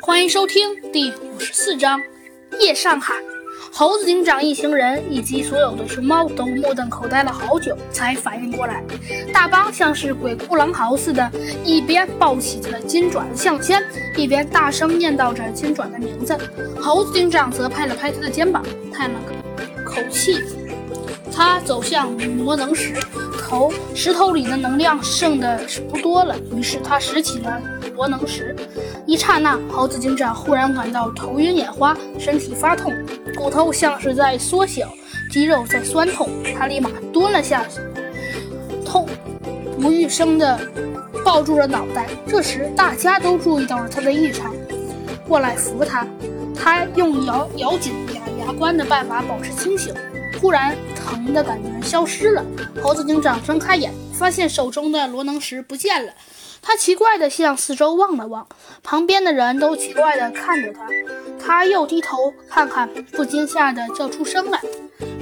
欢迎收听第五十四章《夜上海》。猴子警长一行人以及所有的熊猫都目瞪口呆了好久，才反应过来。大邦像是鬼哭狼嚎似的，一边抱起着金爪的项圈，一边大声念叨着金爪的名字。猴子警长则拍了拍他的肩膀，叹了口气。他走向魔能石头，石头里的能量剩的不多了。于是他拾起了魔能石。一刹那，猴子警长忽然感到头晕眼花，身体发痛，骨头像是在缩小，肌肉在酸痛。他立马蹲了下去，痛不欲生的抱住了脑袋。这时，大家都注意到了他的异常，过来扶他。他用咬咬紧牙牙关的办法保持清醒。忽然，疼的感觉消失了。猴子警长睁开眼，发现手中的罗能石不见了。他奇怪地向四周望了望，旁边的人都奇怪地看着他。他又低头看看，不禁吓得叫出声来。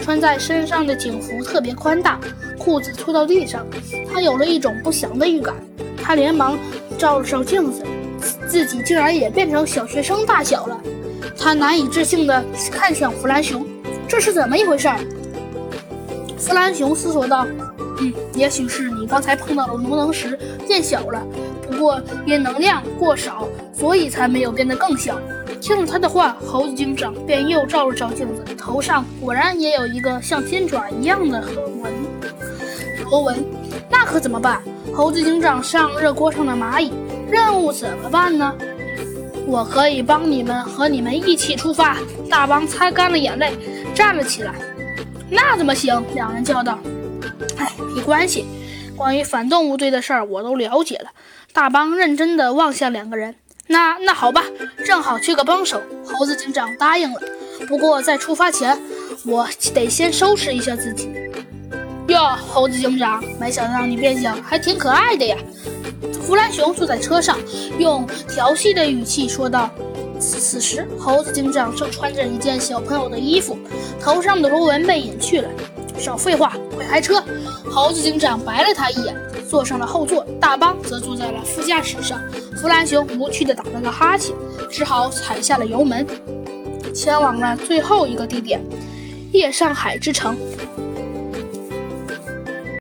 穿在身上的警服特别宽大，裤子拖到地上。他有了一种不祥的预感。他连忙照了照镜子，自己竟然也变成小学生大小了。他难以置信地看向弗兰熊。这是怎么一回事？弗兰熊思索道：“嗯，也许是你刚才碰到的魔能石变小了，不过因能量过少，所以才没有变得更小。”听了他的话，猴子警长便又照了照镜子，头上果然也有一个像金爪一样的纹螺纹。那可怎么办？猴子警长上热锅上的蚂蚁，任务怎么办呢？我可以帮你们，和你们一起出发。大王擦干了眼泪。站了起来，那怎么行？两人叫道。哎，没关系，关于反动物队的事儿我都了解了。大邦认真地望向两个人。那那好吧，正好缺个帮手。猴子警长答应了。不过在出发前，我得先收拾一下自己。哟，猴子警长，没想到你变相还挺可爱的呀。弗兰熊坐在车上，用调戏的语气说道。此时，猴子警长正穿着一件小朋友的衣服，头上的螺纹被隐去了。少废话，快开车！猴子警长白了他一眼，坐上了后座。大邦则坐在了副驾驶上。弗兰熊无趣地打了个哈欠，只好踩下了油门，前往了最后一个地点——夜上海之城。